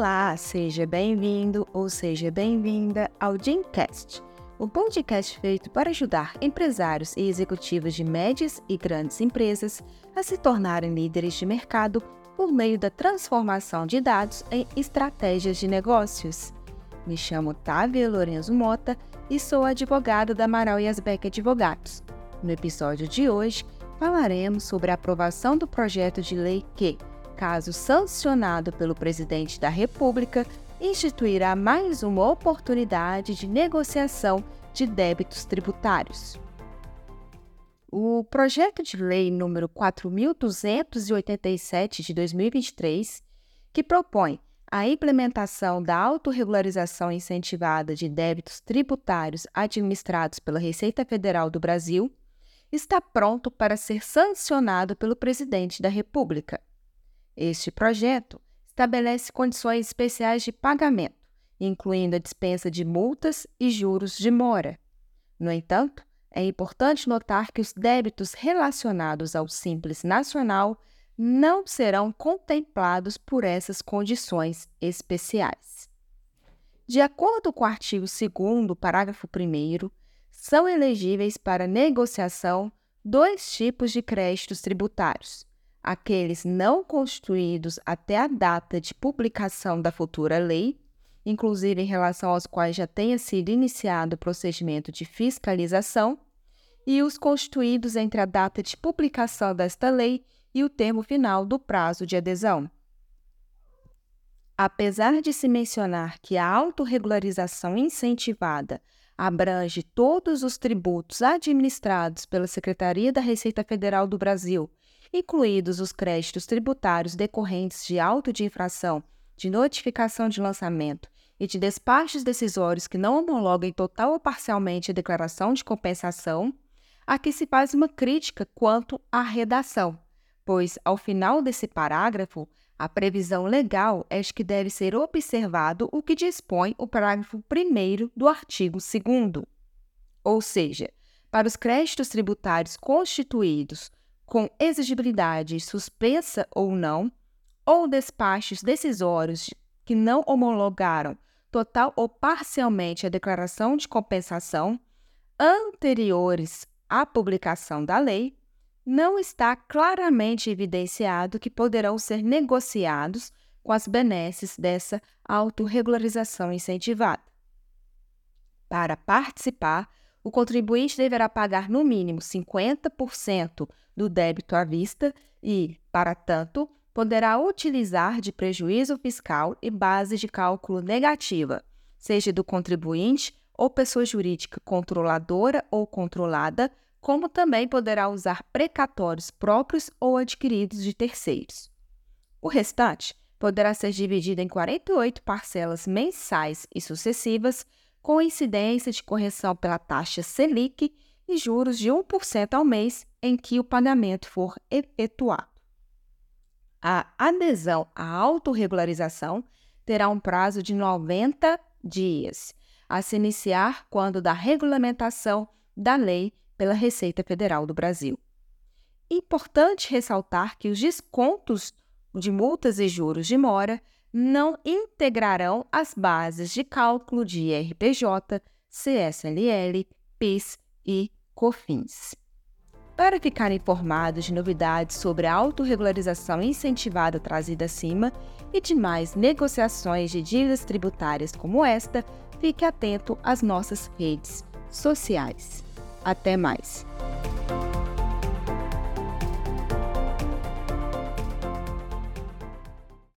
Olá, seja bem-vindo ou seja bem-vinda ao Dreamcast, o podcast feito para ajudar empresários e executivos de médias e grandes empresas a se tornarem líderes de mercado por meio da transformação de dados em estratégias de negócios. Me chamo Távia Lorenzo Mota e sou advogada da Amaral e Asbeck Advogados. No episódio de hoje, falaremos sobre a aprovação do projeto de lei que, caso sancionado pelo presidente da República, instituirá mais uma oportunidade de negociação de débitos tributários. O projeto de lei número 4287 de 2023, que propõe a implementação da autorregularização incentivada de débitos tributários administrados pela Receita Federal do Brasil, está pronto para ser sancionado pelo presidente da República. Este projeto estabelece condições especiais de pagamento, incluindo a dispensa de multas e juros de mora. No entanto, é importante notar que os débitos relacionados ao Simples Nacional não serão contemplados por essas condições especiais. De acordo com o artigo 2, parágrafo 1, são elegíveis para negociação dois tipos de créditos tributários: aqueles não constituídos até a data de publicação da futura lei, inclusive em relação aos quais já tenha sido iniciado o procedimento de fiscalização, e os constituídos entre a data de publicação desta lei e o termo final do prazo de adesão. Apesar de se mencionar que a autorregularização incentivada abrange todos os tributos administrados pela Secretaria da Receita Federal do Brasil incluídos os créditos tributários decorrentes de auto de infração, de notificação de lançamento e de despachos decisórios que não homologuem total ou parcialmente a declaração de compensação, aqui se faz uma crítica quanto à redação, pois, ao final desse parágrafo, a previsão legal é de que deve ser observado o que dispõe o parágrafo 1 do artigo 2. Ou seja, para os créditos tributários constituídos com exigibilidade suspensa ou não, ou despachos decisórios que não homologaram total ou parcialmente a declaração de compensação anteriores à publicação da lei, não está claramente evidenciado que poderão ser negociados com as benesses dessa autorregularização incentivada. Para participar, o contribuinte deverá pagar no mínimo 50% do débito à vista e, para tanto, poderá utilizar de prejuízo fiscal e base de cálculo negativa, seja do contribuinte ou pessoa jurídica controladora ou controlada, como também poderá usar precatórios próprios ou adquiridos de terceiros. O restante poderá ser dividido em 48 parcelas mensais e sucessivas com incidência de correção pela taxa Selic e juros de 1% ao mês em que o pagamento for efetuado. A adesão à autorregularização terá um prazo de 90 dias, a se iniciar quando da regulamentação da lei pela Receita Federal do Brasil. Importante ressaltar que os descontos de multas e juros de mora não integrarão as bases de cálculo de RPJ, CSLL, PIS e COFINS. Para ficar informado de novidades sobre a autorregularização incentivada trazida acima e de mais negociações de dívidas tributárias como esta, fique atento às nossas redes sociais. Até mais!